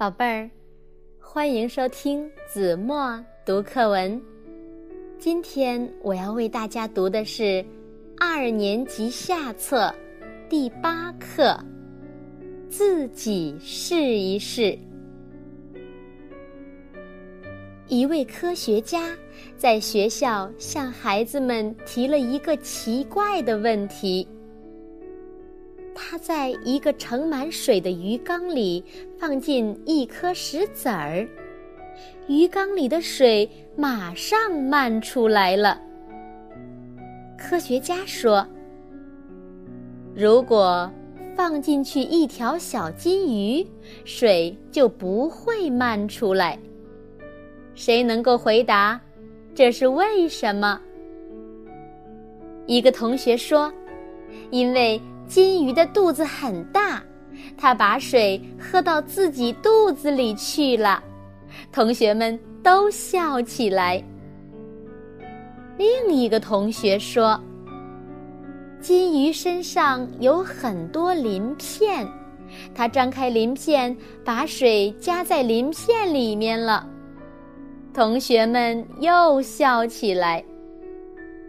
宝贝儿，欢迎收听子墨读课文。今天我要为大家读的是二年级下册第八课《自己试一试》。一位科学家在学校向孩子们提了一个奇怪的问题。他在一个盛满水的鱼缸里放进一颗石子儿，鱼缸里的水马上漫出来了。科学家说：“如果放进去一条小金鱼，水就不会漫出来。”谁能够回答？这是为什么？一个同学说：“因为。”金鱼的肚子很大，它把水喝到自己肚子里去了。同学们都笑起来。另一个同学说：“金鱼身上有很多鳞片，它张开鳞片，把水夹在鳞片里面了。”同学们又笑起来。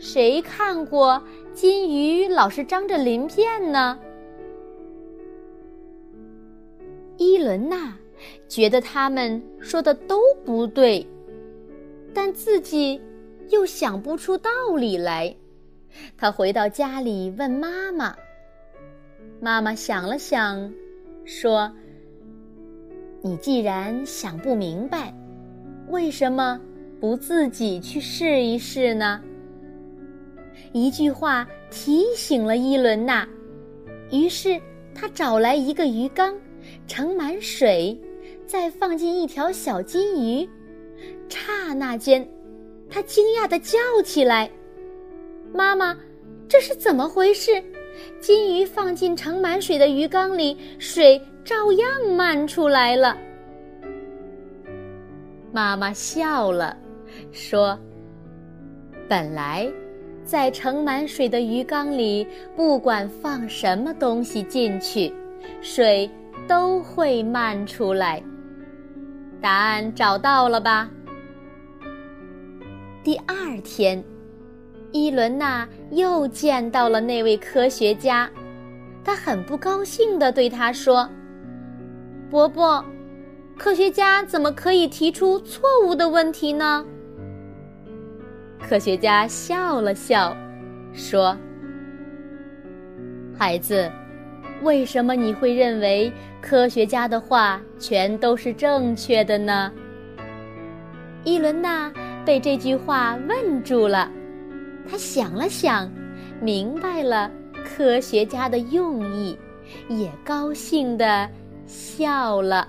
谁看过金鱼老是张着鳞片呢？伊伦娜觉得他们说的都不对，但自己又想不出道理来。她回到家里问妈妈，妈妈想了想，说：“你既然想不明白，为什么不自己去试一试呢？”一句话提醒了伊伦娜，于是他找来一个鱼缸，盛满水，再放进一条小金鱼。刹那间，他惊讶的叫起来：“妈妈，这是怎么回事？金鱼放进盛满水的鱼缸里，水照样漫出来了。”妈妈笑了，说：“本来。”在盛满水的鱼缸里，不管放什么东西进去，水都会漫出来。答案找到了吧？第二天，伊伦娜又见到了那位科学家，他很不高兴地对他说：“伯伯，科学家怎么可以提出错误的问题呢？”科学家笑了笑，说：“孩子，为什么你会认为科学家的话全都是正确的呢？”伊伦娜被这句话问住了，她想了想，明白了科学家的用意，也高兴的笑了。